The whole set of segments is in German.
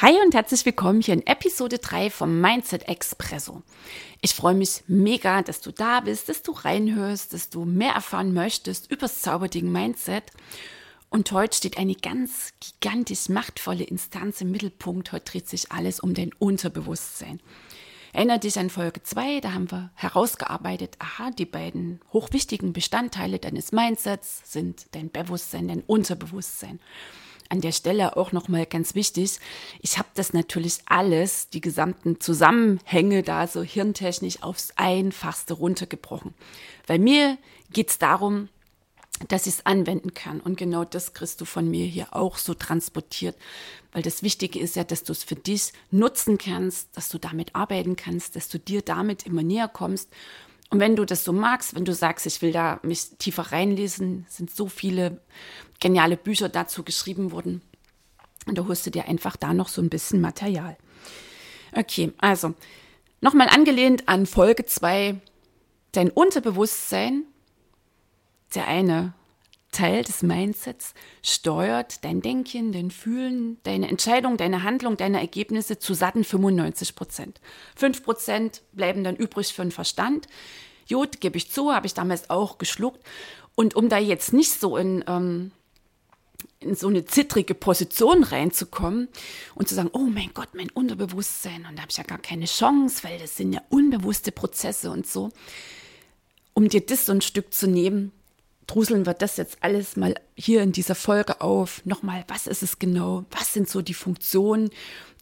Hi und herzlich willkommen hier in Episode 3 vom Mindset Expresso. Ich freue mich mega, dass du da bist, dass du reinhörst, dass du mehr erfahren möchtest über das Zauberding Mindset. Und heute steht eine ganz gigantisch machtvolle Instanz im Mittelpunkt. Heute dreht sich alles um dein Unterbewusstsein. Erinnere dich an Folge 2, da haben wir herausgearbeitet, aha, die beiden hochwichtigen Bestandteile deines Mindsets sind dein Bewusstsein, dein Unterbewusstsein an der Stelle auch nochmal ganz wichtig, ich habe das natürlich alles, die gesamten Zusammenhänge da so hirntechnisch aufs Einfachste runtergebrochen. Weil mir geht's darum, dass ich es anwenden kann. Und genau das kriegst du von mir hier auch so transportiert. Weil das Wichtige ist ja, dass du es für dich nutzen kannst, dass du damit arbeiten kannst, dass du dir damit immer näher kommst und wenn du das so magst, wenn du sagst, ich will da mich tiefer reinlesen, sind so viele geniale Bücher dazu geschrieben worden. Und da holst du dir einfach da noch so ein bisschen Material. Okay, also nochmal angelehnt an Folge 2, dein Unterbewusstsein, der eine Teil des Mindsets, steuert dein Denken, dein Fühlen, deine Entscheidung, deine Handlung, deine Ergebnisse zu satten 95 Prozent. 5 Prozent bleiben dann übrig für den Verstand. Gut, gebe ich zu, habe ich damals auch geschluckt. Und um da jetzt nicht so in, ähm, in so eine zittrige Position reinzukommen und zu sagen, oh mein Gott, mein Unterbewusstsein, und da habe ich ja gar keine Chance, weil das sind ja unbewusste Prozesse und so. Um dir das so ein Stück zu nehmen, druseln wir das jetzt alles mal hier in dieser Folge auf. Nochmal, was ist es genau? Was sind so die Funktionen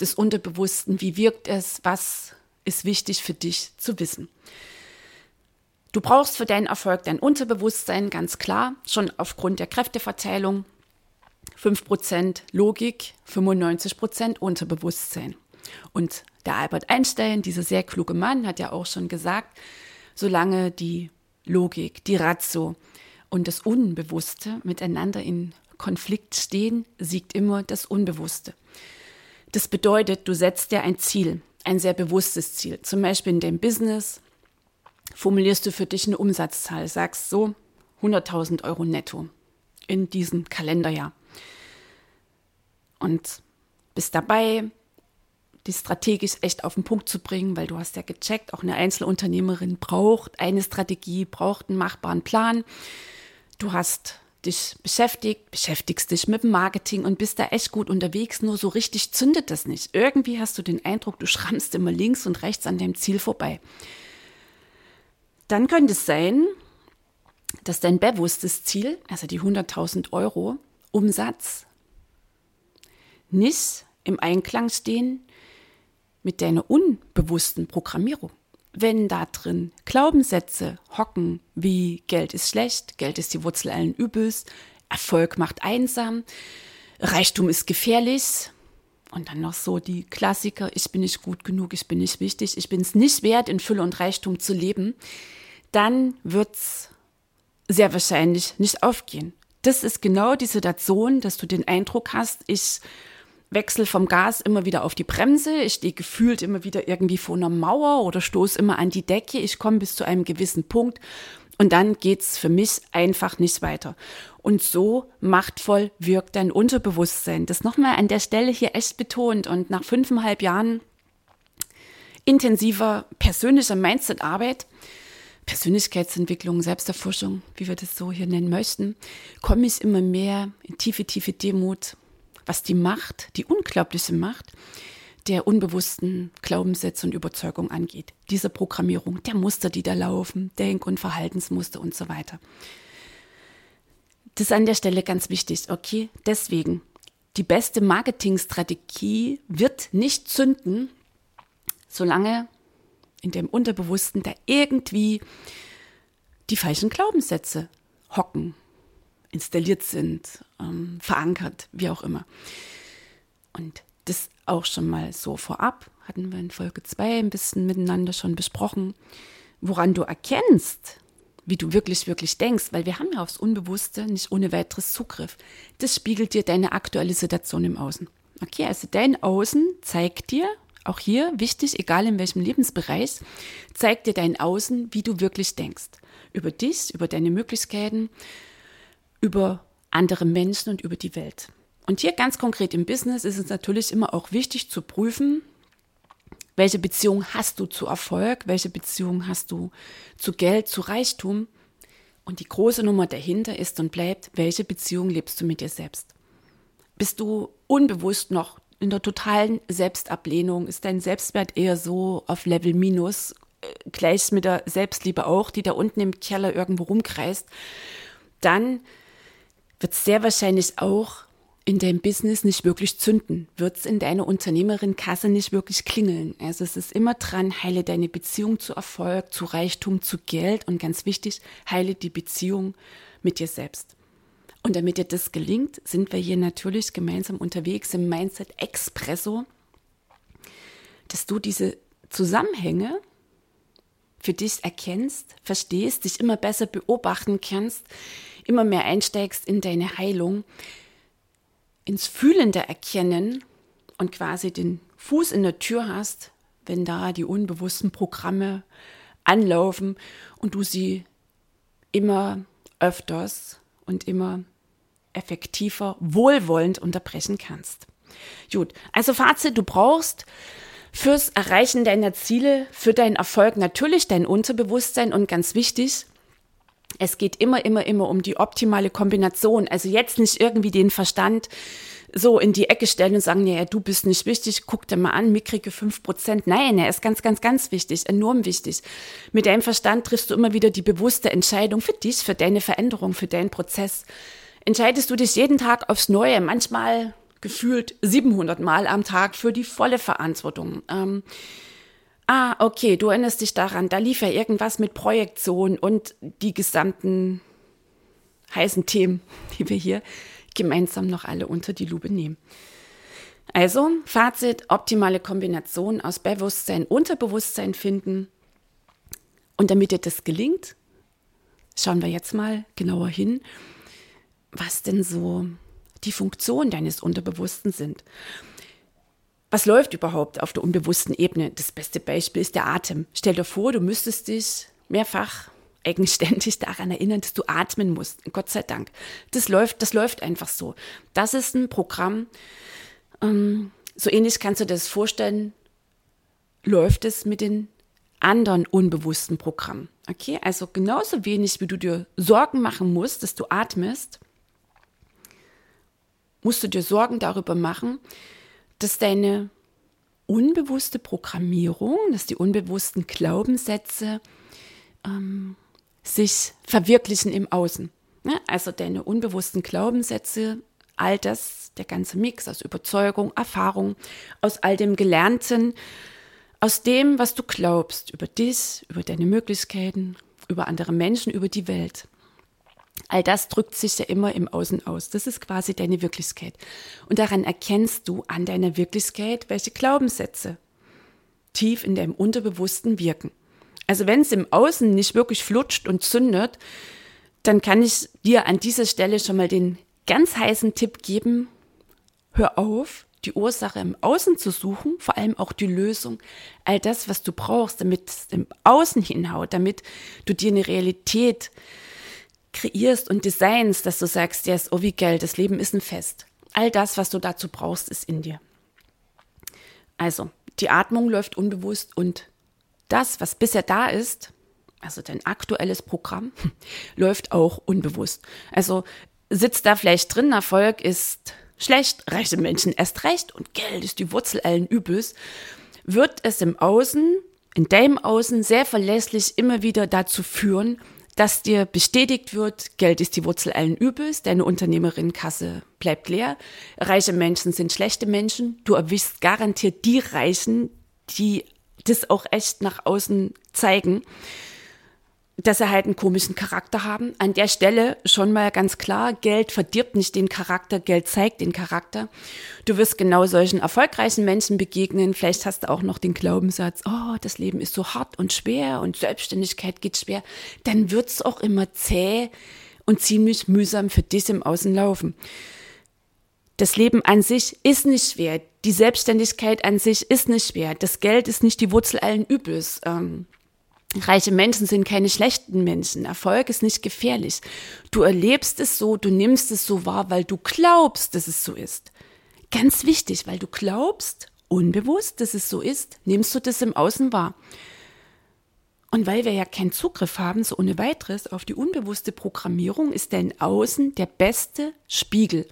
des Unterbewussten? Wie wirkt es? Was ist wichtig für dich zu wissen? Du brauchst für deinen Erfolg dein Unterbewusstsein, ganz klar, schon aufgrund der Kräfteverteilung. 5% Logik, 95% Unterbewusstsein. Und der Albert Einstein, dieser sehr kluge Mann, hat ja auch schon gesagt, solange die Logik, die Ratio und das Unbewusste miteinander in Konflikt stehen, siegt immer das Unbewusste. Das bedeutet, du setzt dir ein Ziel, ein sehr bewusstes Ziel, zum Beispiel in deinem Business, formulierst du für dich eine Umsatzzahl, sagst so 100.000 Euro netto in diesem Kalenderjahr. Und bist dabei, die strategisch echt auf den Punkt zu bringen, weil du hast ja gecheckt, auch eine Einzelunternehmerin braucht eine Strategie, braucht einen machbaren Plan. Du hast dich beschäftigt, beschäftigst dich mit dem Marketing und bist da echt gut unterwegs, nur so richtig zündet das nicht. Irgendwie hast du den Eindruck, du schrammst immer links und rechts an deinem Ziel vorbei. Dann könnte es sein, dass dein bewusstes Ziel, also die 100.000 Euro Umsatz, nicht im Einklang stehen mit deiner unbewussten Programmierung. Wenn da drin Glaubenssätze hocken wie Geld ist schlecht, Geld ist die Wurzel allen Übels, Erfolg macht einsam, Reichtum ist gefährlich, und dann noch so die Klassiker, ich bin nicht gut genug, ich bin nicht wichtig, ich bin es nicht wert, in Fülle und Reichtum zu leben, dann wird es sehr wahrscheinlich nicht aufgehen. Das ist genau die Situation, dass du den Eindruck hast, ich wechsle vom Gas immer wieder auf die Bremse, ich stehe gefühlt immer wieder irgendwie vor einer Mauer oder stoße immer an die Decke, ich komme bis zu einem gewissen Punkt und dann geht's für mich einfach nicht weiter. Und so machtvoll wirkt dein Unterbewusstsein. Das nochmal an der Stelle hier echt betont. Und nach fünfeinhalb Jahren intensiver persönlicher Mindset-Arbeit, Persönlichkeitsentwicklung, Selbsterforschung, wie wir das so hier nennen möchten, komme ich immer mehr in tiefe, tiefe Demut, was die Macht, die unglaubliche Macht der unbewussten Glaubenssätze und Überzeugung angeht. Diese Programmierung, der Muster, die da laufen, Denk- und Verhaltensmuster und so weiter. Das ist an der Stelle ganz wichtig. Okay, deswegen, die beste Marketingstrategie wird nicht zünden, solange in dem Unterbewussten da irgendwie die falschen Glaubenssätze hocken, installiert sind, ähm, verankert, wie auch immer. Und das auch schon mal so vorab, hatten wir in Folge 2 ein bisschen miteinander schon besprochen, woran du erkennst, wie du wirklich, wirklich denkst, weil wir haben ja aufs Unbewusste nicht ohne weiteres Zugriff. Das spiegelt dir deine aktuelle Situation im Außen. Okay, also dein Außen zeigt dir, auch hier wichtig, egal in welchem Lebensbereich, zeigt dir dein Außen, wie du wirklich denkst. Über dich, über deine Möglichkeiten, über andere Menschen und über die Welt. Und hier ganz konkret im Business ist es natürlich immer auch wichtig zu prüfen, welche Beziehung hast du zu Erfolg? Welche Beziehung hast du zu Geld, zu Reichtum? Und die große Nummer dahinter ist und bleibt, welche Beziehung lebst du mit dir selbst? Bist du unbewusst noch in der totalen Selbstablehnung? Ist dein Selbstwert eher so auf Level Minus, äh, gleich mit der Selbstliebe auch, die da unten im Keller irgendwo rumkreist? Dann wird sehr wahrscheinlich auch in deinem Business nicht wirklich zünden, wird es in deiner Unternehmerin-Kasse nicht wirklich klingeln. Also es ist immer dran, heile deine Beziehung zu Erfolg, zu Reichtum, zu Geld und ganz wichtig, heile die Beziehung mit dir selbst. Und damit dir das gelingt, sind wir hier natürlich gemeinsam unterwegs im Mindset Expresso, dass du diese Zusammenhänge für dich erkennst, verstehst, dich immer besser beobachten kannst, immer mehr einsteigst in deine Heilung, ins Fühlende erkennen und quasi den Fuß in der Tür hast, wenn da die unbewussten Programme anlaufen und du sie immer öfters und immer effektiver, wohlwollend unterbrechen kannst. Gut, also Fazit, du brauchst fürs Erreichen deiner Ziele, für deinen Erfolg natürlich dein Unterbewusstsein und ganz wichtig, es geht immer, immer, immer um die optimale Kombination. Also jetzt nicht irgendwie den Verstand so in die Ecke stellen und sagen, ja, du bist nicht wichtig, guck dir mal an, mickrige fünf Prozent. Nein, er ist ganz, ganz, ganz wichtig, enorm wichtig. Mit deinem Verstand triffst du immer wieder die bewusste Entscheidung für dich, für deine Veränderung, für deinen Prozess. Entscheidest du dich jeden Tag aufs Neue, manchmal gefühlt 700 Mal am Tag für die volle Verantwortung. Ähm, Ah, okay, du erinnerst dich daran, da lief ja irgendwas mit Projektion und die gesamten heißen Themen, die wir hier gemeinsam noch alle unter die Lupe nehmen. Also, Fazit, optimale Kombination aus Bewusstsein, Unterbewusstsein finden. Und damit dir das gelingt, schauen wir jetzt mal genauer hin, was denn so die Funktionen deines Unterbewussten sind was läuft überhaupt auf der unbewussten Ebene? Das beste Beispiel ist der Atem. Stell dir vor, du müsstest dich mehrfach eigenständig daran erinnern, dass du atmen musst. Gott sei Dank. Das läuft, das läuft einfach so. Das ist ein Programm. Ähm, so ähnlich kannst du dir das vorstellen, läuft es mit den anderen unbewussten Programmen. Okay, also genauso wenig wie du dir Sorgen machen musst, dass du atmest, musst du dir Sorgen darüber machen, dass deine unbewusste Programmierung, dass die unbewussten Glaubenssätze ähm, sich verwirklichen im Außen. Ne? Also deine unbewussten Glaubenssätze, all das, der ganze Mix aus Überzeugung, Erfahrung, aus all dem Gelernten, aus dem, was du glaubst über dich, über deine Möglichkeiten, über andere Menschen, über die Welt. All das drückt sich ja immer im Außen aus. Das ist quasi deine Wirklichkeit. Und daran erkennst du an deiner Wirklichkeit, welche Glaubenssätze tief in deinem Unterbewussten wirken. Also wenn es im Außen nicht wirklich flutscht und zündet, dann kann ich dir an dieser Stelle schon mal den ganz heißen Tipp geben, hör auf, die Ursache im Außen zu suchen, vor allem auch die Lösung, all das, was du brauchst, damit es im Außen hinhaut, damit du dir eine Realität kreierst und designst, dass du sagst, yes, oh wie geil, das Leben ist ein Fest. All das, was du dazu brauchst, ist in dir. Also, die Atmung läuft unbewusst und das, was bisher da ist, also dein aktuelles Programm, läuft auch unbewusst. Also sitzt da vielleicht drin, Erfolg ist schlecht, reiche Menschen erst recht und Geld ist die Wurzel allen Übels, wird es im Außen, in deinem Außen sehr verlässlich immer wieder dazu führen, dass dir bestätigt wird, Geld ist die Wurzel allen Übels, deine Unternehmerin-Kasse bleibt leer, reiche Menschen sind schlechte Menschen, du erwischst garantiert die Reichen, die das auch echt nach außen zeigen. Dass sie halt einen komischen Charakter haben. An der Stelle schon mal ganz klar, Geld verdirbt nicht den Charakter, Geld zeigt den Charakter. Du wirst genau solchen erfolgreichen Menschen begegnen. Vielleicht hast du auch noch den Glaubenssatz, oh, das Leben ist so hart und schwer und Selbstständigkeit geht schwer. Dann wird's auch immer zäh und ziemlich mühsam für dich im Außen laufen. Das Leben an sich ist nicht schwer. Die Selbstständigkeit an sich ist nicht schwer. Das Geld ist nicht die Wurzel allen Übels. Ähm, Reiche Menschen sind keine schlechten Menschen. Erfolg ist nicht gefährlich. Du erlebst es so, du nimmst es so wahr, weil du glaubst, dass es so ist. Ganz wichtig, weil du glaubst, unbewusst, dass es so ist, nimmst du das im Außen wahr. Und weil wir ja keinen Zugriff haben, so ohne weiteres, auf die unbewusste Programmierung, ist dein Außen der beste Spiegel.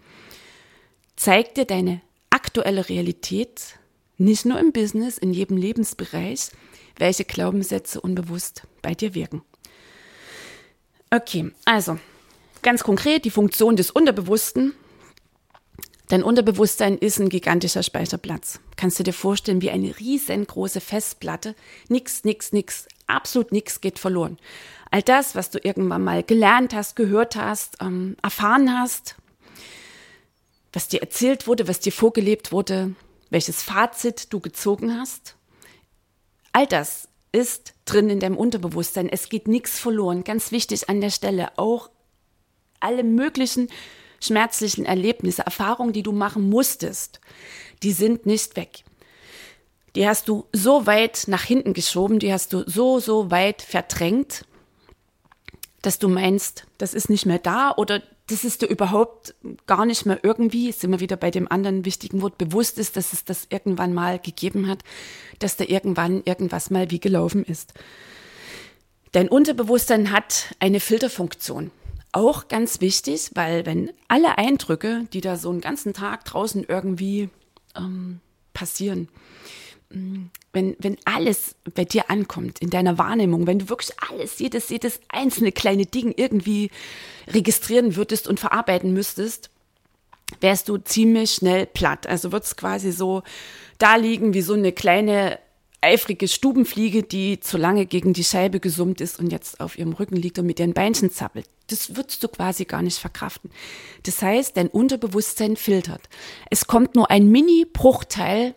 Zeigt dir deine aktuelle Realität, nicht nur im Business, in jedem Lebensbereich, welche Glaubenssätze unbewusst bei dir wirken. Okay, also ganz konkret die Funktion des Unterbewussten. Dein Unterbewusstsein ist ein gigantischer Speicherplatz. Kannst du dir vorstellen, wie eine riesengroße Festplatte. Nix, nix, nix, absolut nix geht verloren. All das, was du irgendwann mal gelernt hast, gehört hast, ähm, erfahren hast, was dir erzählt wurde, was dir vorgelebt wurde, welches Fazit du gezogen hast, All das ist drin in deinem Unterbewusstsein. Es geht nichts verloren. Ganz wichtig an der Stelle auch alle möglichen schmerzlichen Erlebnisse, Erfahrungen, die du machen musstest, die sind nicht weg. Die hast du so weit nach hinten geschoben, die hast du so, so weit verdrängt, dass du meinst, das ist nicht mehr da oder das ist dir überhaupt gar nicht mehr irgendwie, sind wir wieder bei dem anderen wichtigen Wort, bewusst ist, dass es das irgendwann mal gegeben hat, dass da irgendwann irgendwas mal wie gelaufen ist. Dein Unterbewusstsein hat eine Filterfunktion. Auch ganz wichtig, weil wenn alle Eindrücke, die da so einen ganzen Tag draußen irgendwie ähm, passieren, wenn, wenn alles bei dir ankommt, in deiner Wahrnehmung, wenn du wirklich alles, jedes, jedes einzelne kleine Ding irgendwie registrieren würdest und verarbeiten müsstest, wärst du ziemlich schnell platt. Also würdest quasi so da liegen wie so eine kleine eifrige Stubenfliege, die zu lange gegen die Scheibe gesummt ist und jetzt auf ihrem Rücken liegt und mit ihren Beinchen zappelt. Das würdest du quasi gar nicht verkraften. Das heißt, dein Unterbewusstsein filtert. Es kommt nur ein Mini-Bruchteil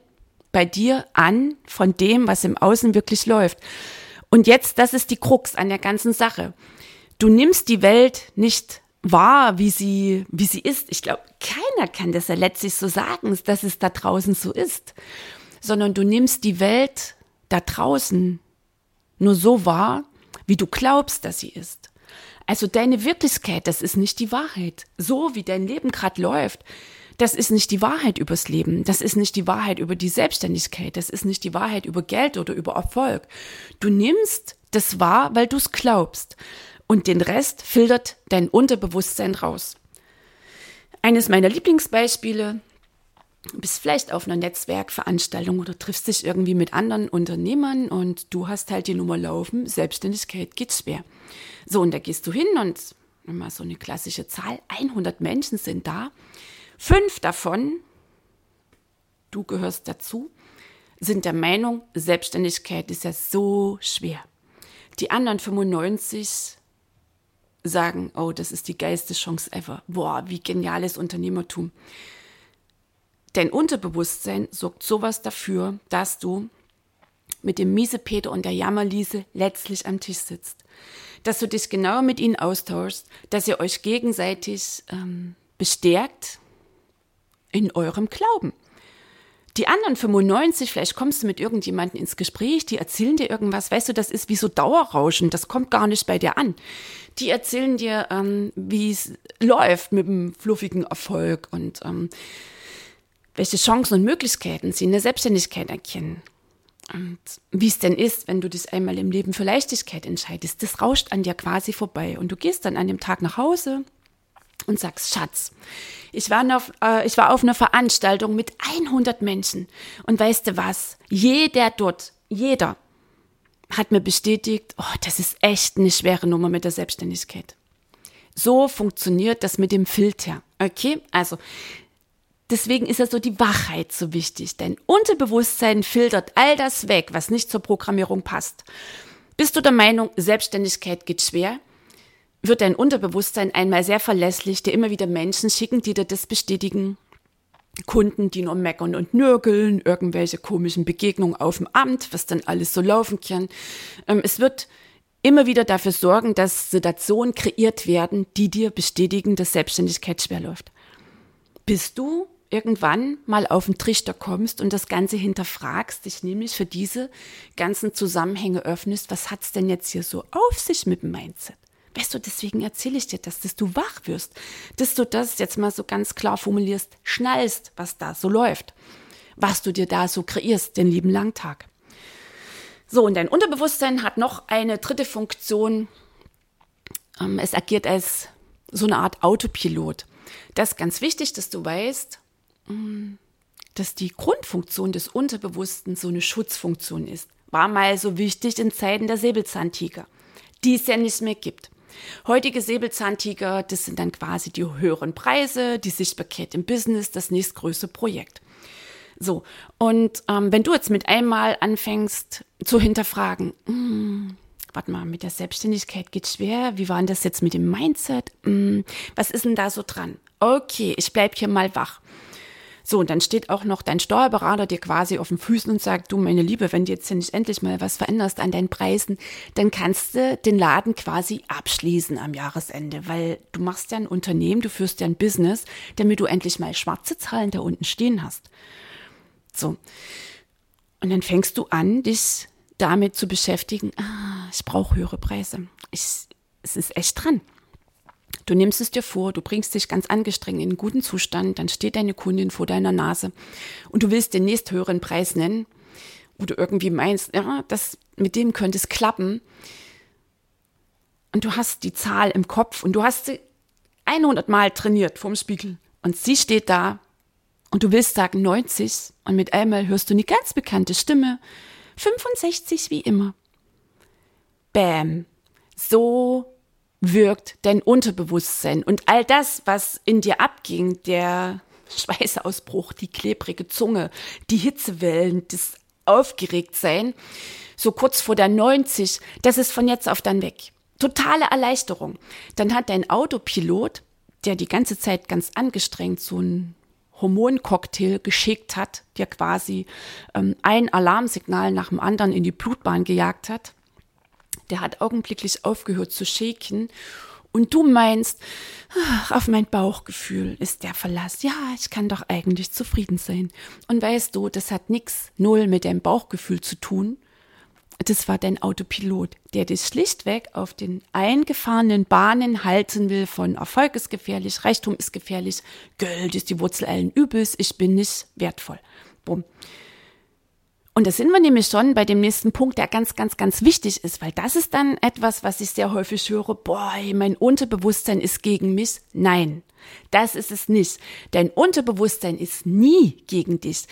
bei dir an von dem, was im Außen wirklich läuft. Und jetzt, das ist die Krux an der ganzen Sache. Du nimmst die Welt nicht wahr, wie sie, wie sie ist. Ich glaube, keiner kann das ja letztlich so sagen, dass es da draußen so ist, sondern du nimmst die Welt da draußen nur so wahr, wie du glaubst, dass sie ist. Also deine Wirklichkeit, das ist nicht die Wahrheit. So wie dein Leben gerade läuft, das ist nicht die Wahrheit übers Leben. Das ist nicht die Wahrheit über die Selbstständigkeit. Das ist nicht die Wahrheit über Geld oder über Erfolg. Du nimmst das wahr, weil du es glaubst. Und den Rest filtert dein Unterbewusstsein raus. Eines meiner Lieblingsbeispiele, du bist vielleicht auf einer Netzwerkveranstaltung oder triffst dich irgendwie mit anderen Unternehmern und du hast halt die Nummer laufen, Selbstständigkeit geht schwer. So, und da gehst du hin und mal so eine klassische Zahl, 100 Menschen sind da Fünf davon, du gehörst dazu, sind der Meinung, Selbstständigkeit ist ja so schwer. Die anderen 95 sagen, oh, das ist die geilste Chance ever. Boah, wie geniales Unternehmertum. Dein Unterbewusstsein sorgt sowas dafür, dass du mit dem Miesepeter und der Jammerliese letztlich am Tisch sitzt. Dass du dich genau mit ihnen austauschst, dass ihr euch gegenseitig ähm, bestärkt, in eurem Glauben. Die anderen 95, vielleicht kommst du mit irgendjemandem ins Gespräch, die erzählen dir irgendwas, weißt du, das ist wie so Dauerrauschen, das kommt gar nicht bei dir an. Die erzählen dir, ähm, wie es läuft mit dem fluffigen Erfolg und ähm, welche Chancen und Möglichkeiten sie in der Selbstständigkeit erkennen. Und wie es denn ist, wenn du dich einmal im Leben für Leichtigkeit entscheidest, das rauscht an dir quasi vorbei. Und du gehst dann an dem Tag nach Hause, und sagst, Schatz, ich war, auf, äh, ich war auf einer Veranstaltung mit 100 Menschen und weißt du was, jeder dort, jeder hat mir bestätigt, oh, das ist echt eine schwere Nummer mit der Selbstständigkeit. So funktioniert das mit dem Filter. Okay, also deswegen ist ja so die Wachheit so wichtig. Dein Unterbewusstsein filtert all das weg, was nicht zur Programmierung passt. Bist du der Meinung, Selbstständigkeit geht schwer? Wird dein Unterbewusstsein einmal sehr verlässlich, dir immer wieder Menschen schicken, die dir das bestätigen? Kunden, die nur meckern und nörgeln, irgendwelche komischen Begegnungen auf dem Amt, was dann alles so laufen kann. Ähm, es wird immer wieder dafür sorgen, dass Situationen kreiert werden, die dir bestätigen, dass Selbstständigkeit schwer läuft. Bist du irgendwann mal auf den Trichter kommst und das Ganze hinterfragst, dich nämlich für diese ganzen Zusammenhänge öffnest, was hat's denn jetzt hier so auf sich mit dem Mindset? Weißt du, deswegen erzähle ich dir das, dass du wach wirst, dass du das jetzt mal so ganz klar formulierst, schnallst, was da so läuft, was du dir da so kreierst, den lieben langen Tag. So, und dein Unterbewusstsein hat noch eine dritte Funktion. Ähm, es agiert als so eine Art Autopilot. Das ist ganz wichtig, dass du weißt, mm, dass die Grundfunktion des Unterbewussten so eine Schutzfunktion ist. War mal so wichtig in Zeiten der Säbelzahntiger, die es ja nicht mehr gibt. Heutige Säbelzahntiger, das sind dann quasi die höheren Preise, die Sichtbarkeit im Business, das nächstgrößte Projekt. So, und ähm, wenn du jetzt mit einmal anfängst zu hinterfragen, hm, warte mal, mit der Selbstständigkeit geht schwer, wie war denn das jetzt mit dem Mindset? Hm, was ist denn da so dran? Okay, ich bleib hier mal wach. So, und dann steht auch noch dein Steuerberater dir quasi auf den Füßen und sagt, du meine Liebe, wenn du jetzt hier nicht endlich mal was veränderst an deinen Preisen, dann kannst du den Laden quasi abschließen am Jahresende, weil du machst ja ein Unternehmen, du führst ja ein Business, damit du endlich mal schwarze Zahlen da unten stehen hast. So. Und dann fängst du an, dich damit zu beschäftigen, ah, ich brauche höhere Preise. Ich, es ist echt dran. Du nimmst es dir vor, du bringst dich ganz angestrengt in einen guten Zustand, dann steht deine Kundin vor deiner Nase und du willst den nächsthöheren Preis nennen, wo du irgendwie meinst, ja, das, mit dem könnte es klappen. Und du hast die Zahl im Kopf und du hast sie 100 Mal trainiert vorm Spiegel und sie steht da und du willst sagen 90 und mit einmal hörst du eine ganz bekannte Stimme, 65 wie immer. Bäm. So wirkt dein Unterbewusstsein. Und all das, was in dir abging, der Schweißausbruch, die klebrige Zunge, die Hitzewellen, das Aufgeregtsein, so kurz vor der 90, das ist von jetzt auf dann weg. Totale Erleichterung. Dann hat dein Autopilot, der die ganze Zeit ganz angestrengt so ein Hormoncocktail geschickt hat, der quasi ähm, ein Alarmsignal nach dem anderen in die Blutbahn gejagt hat, der hat augenblicklich aufgehört zu shaken und du meinst, ach, auf mein Bauchgefühl ist der Verlass. Ja, ich kann doch eigentlich zufrieden sein. Und weißt du, das hat nix null mit deinem Bauchgefühl zu tun. Das war dein Autopilot, der dich schlichtweg auf den eingefahrenen Bahnen halten will von Erfolg ist gefährlich, Reichtum ist gefährlich, Geld ist die Wurzel allen Übels, ich bin nicht wertvoll. Bumm. Und da sind wir nämlich schon bei dem nächsten Punkt, der ganz, ganz, ganz wichtig ist, weil das ist dann etwas, was ich sehr häufig höre, boah, mein Unterbewusstsein ist gegen mich. Nein, das ist es nicht. Dein Unterbewusstsein ist nie gegen dich.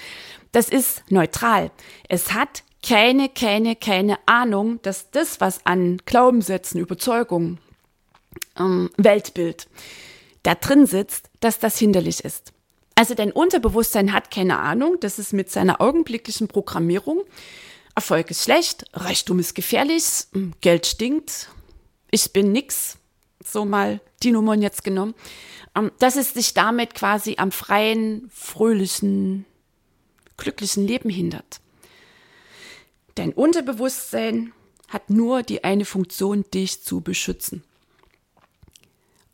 Das ist neutral. Es hat keine, keine, keine Ahnung, dass das, was an Glaubenssätzen, Überzeugungen, ähm, Weltbild da drin sitzt, dass das hinderlich ist. Also dein Unterbewusstsein hat keine Ahnung, dass es mit seiner augenblicklichen Programmierung Erfolg ist schlecht, Reichtum ist gefährlich, hm, Geld stinkt, ich bin nix, so mal die Nummern jetzt genommen, ähm, dass es sich damit quasi am freien, fröhlichen, glücklichen Leben hindert. Dein Unterbewusstsein hat nur die eine Funktion, dich zu beschützen.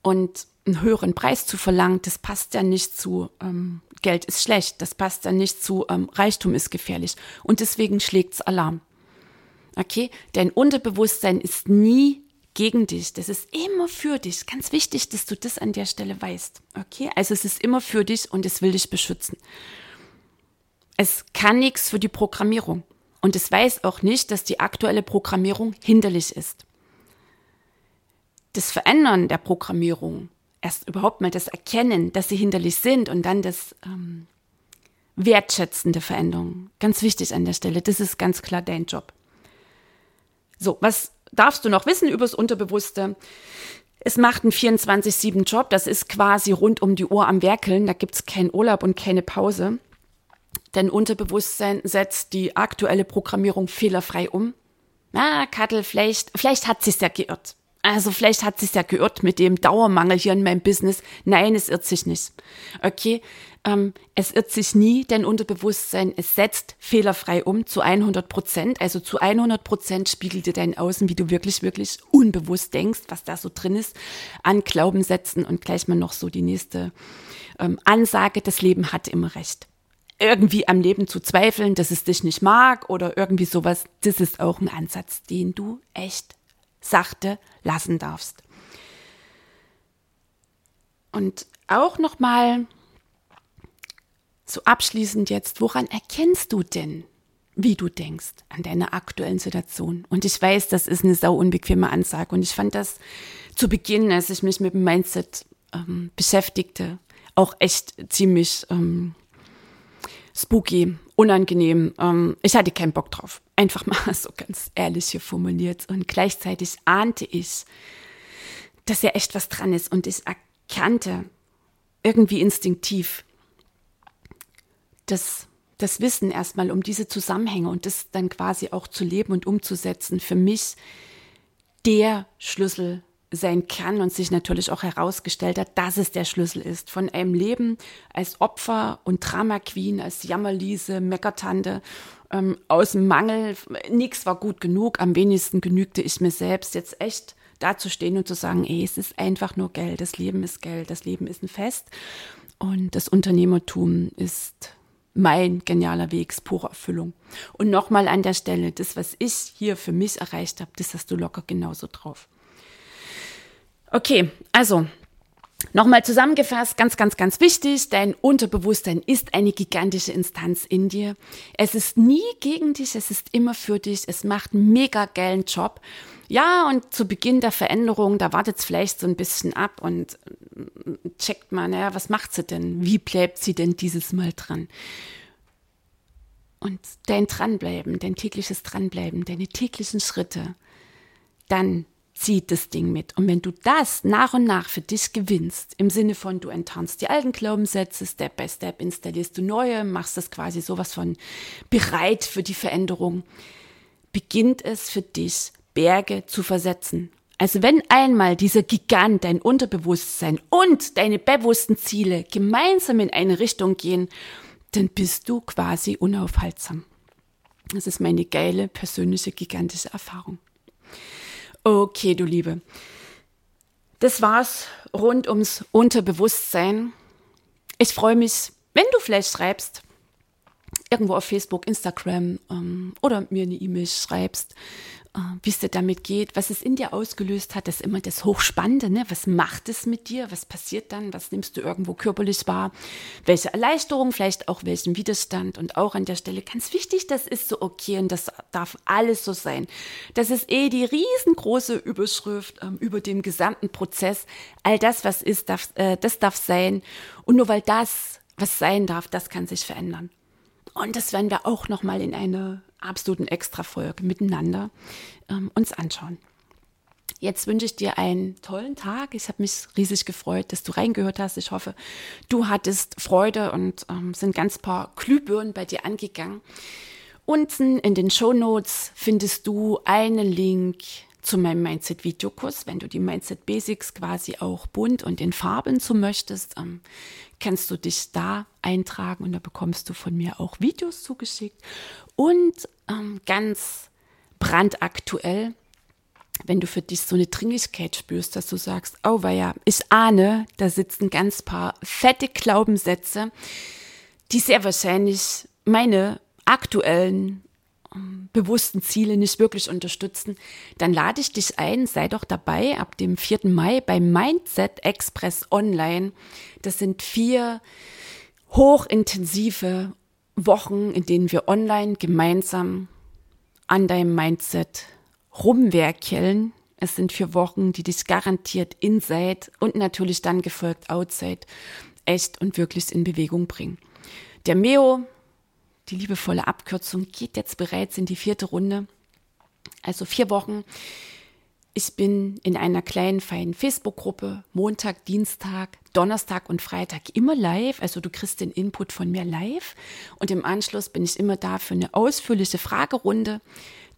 Und einen höheren Preis zu verlangen, das passt ja nicht zu ähm, Geld ist schlecht, das passt ja nicht zu ähm, Reichtum ist gefährlich. Und deswegen schlägt's Alarm. Okay? Dein Unterbewusstsein ist nie gegen dich. Das ist immer für dich. Ganz wichtig, dass du das an der Stelle weißt. Okay? Also es ist immer für dich und es will dich beschützen. Es kann nichts für die Programmierung. Und es weiß auch nicht, dass die aktuelle Programmierung hinderlich ist. Das Verändern der Programmierung erst überhaupt mal das Erkennen, dass sie hinderlich sind und dann das ähm, wertschätzende Veränderung. Ganz wichtig an der Stelle. Das ist ganz klar dein Job. So, was darfst du noch wissen übers Unterbewusste? Es macht einen 24-7-Job. Das ist quasi rund um die Uhr am Werkeln. Da gibt's keinen Urlaub und keine Pause. Dein Unterbewusstsein setzt die aktuelle Programmierung fehlerfrei um. na, Kattel, vielleicht, vielleicht hat sich's ja geirrt. Also vielleicht hat sich's ja geirrt mit dem Dauermangel hier in meinem Business. Nein, es irrt sich nicht. Okay, ähm, es irrt sich nie, denn Unterbewusstsein, es setzt fehlerfrei um zu 100 Prozent. Also zu 100 Prozent spiegelt dir dein Außen, wie du wirklich, wirklich unbewusst denkst, was da so drin ist, an Glaubenssätzen und gleich mal noch so die nächste ähm, Ansage, das Leben hat immer recht. Irgendwie am Leben zu zweifeln, dass es dich nicht mag oder irgendwie sowas, das ist auch ein Ansatz, den du echt sachte lassen darfst. Und auch nochmal so abschließend jetzt, woran erkennst du denn, wie du denkst an deiner aktuellen Situation? Und ich weiß, das ist eine sau unbequeme Ansage. Und ich fand das zu Beginn, als ich mich mit dem Mindset ähm, beschäftigte, auch echt ziemlich ähm, spooky, unangenehm. Ähm, ich hatte keinen Bock drauf. Einfach mal so ganz ehrlich hier formuliert. Und gleichzeitig ahnte ich, dass ja echt was dran ist. Und ich erkannte irgendwie instinktiv, das, das Wissen erstmal um diese Zusammenhänge und das dann quasi auch zu leben und umzusetzen, für mich der Schlüssel sein kann und sich natürlich auch herausgestellt hat, dass es der Schlüssel ist. Von einem Leben als Opfer und Drama Queen, als Jammerliese, Meckertante, ähm, aus dem Mangel, nichts war gut genug, am wenigsten genügte ich mir selbst, jetzt echt dazustehen und zu sagen, ey, es ist einfach nur Geld, das Leben ist Geld, das Leben ist ein Fest und das Unternehmertum ist mein genialer Weg, pure Erfüllung. Und nochmal an der Stelle, das, was ich hier für mich erreicht habe, das hast du locker genauso drauf. Okay, also Nochmal zusammengefasst, ganz, ganz, ganz wichtig, dein Unterbewusstsein ist eine gigantische Instanz in dir. Es ist nie gegen dich, es ist immer für dich, es macht einen mega geilen Job. Ja, und zu Beginn der Veränderung, da wartet es vielleicht so ein bisschen ab und checkt mal, naja, was macht sie denn? Wie bleibt sie denn dieses Mal dran? Und dein Dranbleiben, dein tägliches Dranbleiben, deine täglichen Schritte, dann zieht das Ding mit. Und wenn du das nach und nach für dich gewinnst, im Sinne von du enttarnst die alten Glaubenssätze, Step by Step installierst du neue, machst das quasi sowas von bereit für die Veränderung, beginnt es für dich, Berge zu versetzen. Also wenn einmal dieser Gigant, dein Unterbewusstsein und deine bewussten Ziele gemeinsam in eine Richtung gehen, dann bist du quasi unaufhaltsam. Das ist meine geile, persönliche, gigantische Erfahrung. Okay, du Liebe. Das war's rund ums Unterbewusstsein. Ich freue mich, wenn du vielleicht schreibst, irgendwo auf Facebook, Instagram ähm, oder mir eine E-Mail schreibst, wie es dir damit geht, was es in dir ausgelöst hat, das ist immer das Hochspannende, ne? Was macht es mit dir? Was passiert dann? Was nimmst du irgendwo körperlich wahr? Welche Erleichterung, vielleicht auch welchen Widerstand? Und auch an der Stelle ganz wichtig, das ist so okay und das darf alles so sein. Das ist eh die riesengroße Überschrift ähm, über dem gesamten Prozess. All das, was ist, darf, äh, das darf sein. Und nur weil das, was sein darf, das kann sich verändern. Und das werden wir auch nochmal in einer absoluten Extra-Folge miteinander ähm, uns anschauen. Jetzt wünsche ich dir einen tollen Tag. Ich habe mich riesig gefreut, dass du reingehört hast. Ich hoffe, du hattest Freude und ähm, sind ganz paar Glühbirnen bei dir angegangen. Unten in den Show Notes findest du einen Link zu meinem Mindset-Videokurs. Wenn du die Mindset Basics quasi auch bunt und in Farben zu möchtest, ähm, kannst du dich da eintragen und da bekommst du von mir auch Videos zugeschickt. Und ähm, ganz brandaktuell, wenn du für dich so eine Dringlichkeit spürst, dass du sagst, oh ja, ich ahne, da sitzen ganz paar fette Glaubenssätze, die sehr wahrscheinlich meine aktuellen bewussten Ziele nicht wirklich unterstützen, dann lade ich dich ein, sei doch dabei ab dem 4. Mai beim Mindset Express Online. Das sind vier hochintensive Wochen, in denen wir online gemeinsam an deinem Mindset rumwerkeln. Es sind vier Wochen, die dich garantiert inside und natürlich dann gefolgt outside echt und wirklich in Bewegung bringen. Der Meo, die liebevolle Abkürzung geht jetzt bereits in die vierte Runde. Also vier Wochen Ich bin in einer kleinen, feinen Facebook-Gruppe Montag, Dienstag, Donnerstag und Freitag immer live. Also du kriegst den Input von mir live. Und im Anschluss bin ich immer da für eine ausführliche Fragerunde.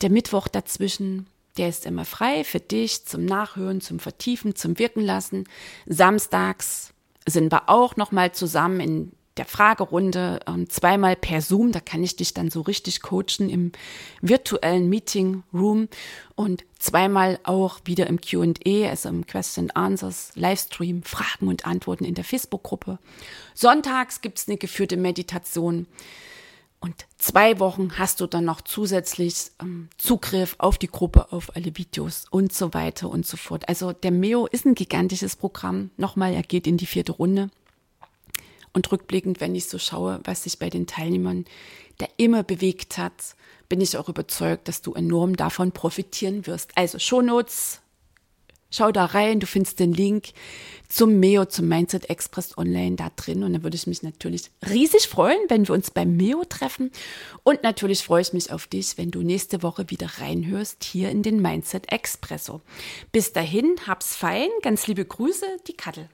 Der Mittwoch dazwischen, der ist immer frei für dich zum Nachhören, zum Vertiefen, zum Wirken lassen. Samstags sind wir auch nochmal zusammen in der Fragerunde ähm, zweimal per Zoom. Da kann ich dich dann so richtig coachen im virtuellen Meeting Room und zweimal auch wieder im Q&A, also im Question Answers Livestream, Fragen und Antworten in der Facebook-Gruppe. Sonntags gibt's eine geführte Meditation. Und zwei Wochen hast du dann noch zusätzlich ähm, Zugriff auf die Gruppe, auf alle Videos und so weiter und so fort. Also der MEO ist ein gigantisches Programm. Nochmal, er geht in die vierte Runde. Und rückblickend, wenn ich so schaue, was sich bei den Teilnehmern da immer bewegt hat, bin ich auch überzeugt, dass du enorm davon profitieren wirst. Also Shownotes, schau da rein, du findest den Link zum MEO, zum Mindset Express online da drin. Und da würde ich mich natürlich riesig freuen, wenn wir uns beim MEO treffen. Und natürlich freue ich mich auf dich, wenn du nächste Woche wieder reinhörst hier in den Mindset Expresso. Bis dahin, hab's fein, ganz liebe Grüße, die Kattel.